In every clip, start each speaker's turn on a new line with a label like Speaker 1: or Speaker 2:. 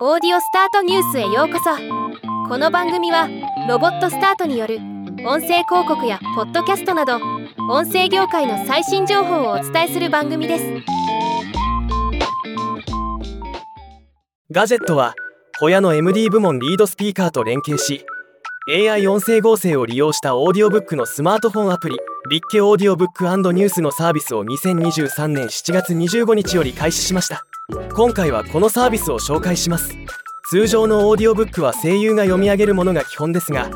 Speaker 1: オーディオスタートニュースへようこそ。この番組はロボットスタートによる音声広告やポッドキャストなど音声業界の最新情報をお伝えする番組です。
Speaker 2: ガジェットはホヤの MD 部門リードスピーカーと連携し AI 音声合成を利用したオーディオブックのスマートフォンアプリリッケオーディオブックニュースのサービスを2023年7月25日より開始しました。今回はこのサービスを紹介します。通常のオーディオブックは声優が読み上げるものが基本ですが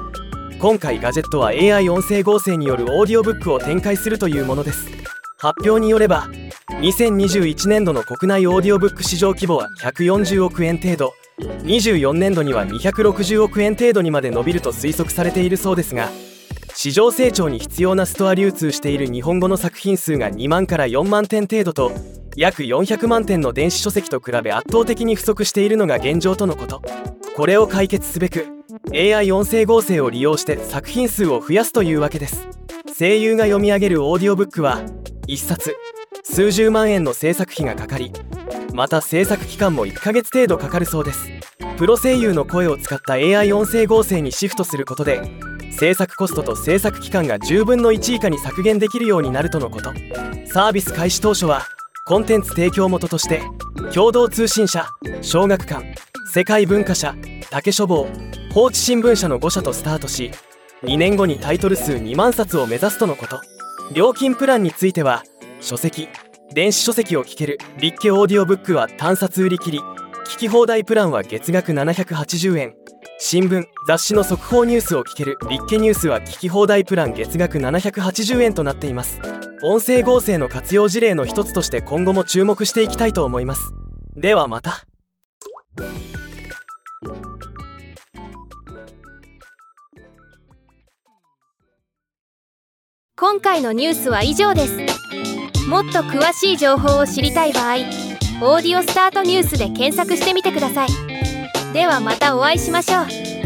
Speaker 2: 今回 GADGET は AI 音声合成によるオーディオブックを展開するというものです。発表によれば2021年度の国内オーディオブック市場規模は140億円程度24年度には260億円程度にまで伸びると推測されているそうですが市場成長に必要なストア流通している日本語の作品数が2万から4万点程度と約400万点の電子書籍と比べ圧倒的に不足しているのが現状とのこと。これを解決すべく AI 音声合成を利用して作品数を増やすというわけです。声優が読み上げるオーディオブックは1冊数十万円の制作費がかかりまた制作期間も1ヶ月程度かかるそうです。プロ声優の声を使った AI 音声合成にシフトすることで制作コストと制作期間が10分の1以下に削減できるようになるとのこと。サービス開始当初はコンテンツ提供元として共同通信社小学館世界文化社竹書房放置新聞社の5社とスタートし2年後にタイトル数2万冊を目指すとのこと。料金プランについては書籍電子書籍を聞ける立家オーディオブックは単冊売り切り聞き放題プランは月額780円。新聞雑誌の速報ニュースを聞ける立家ニュースは聞き放題プラン月額780円となっています。音声合成の活用事例の一つとして今後も注目していきたいと思います。ではまた。
Speaker 1: 今回のニュースは以上です。もっと詳しい情報を知りたい場合「オーディオスタートニュース」で検索してみてください。ではまたお会いしましょう。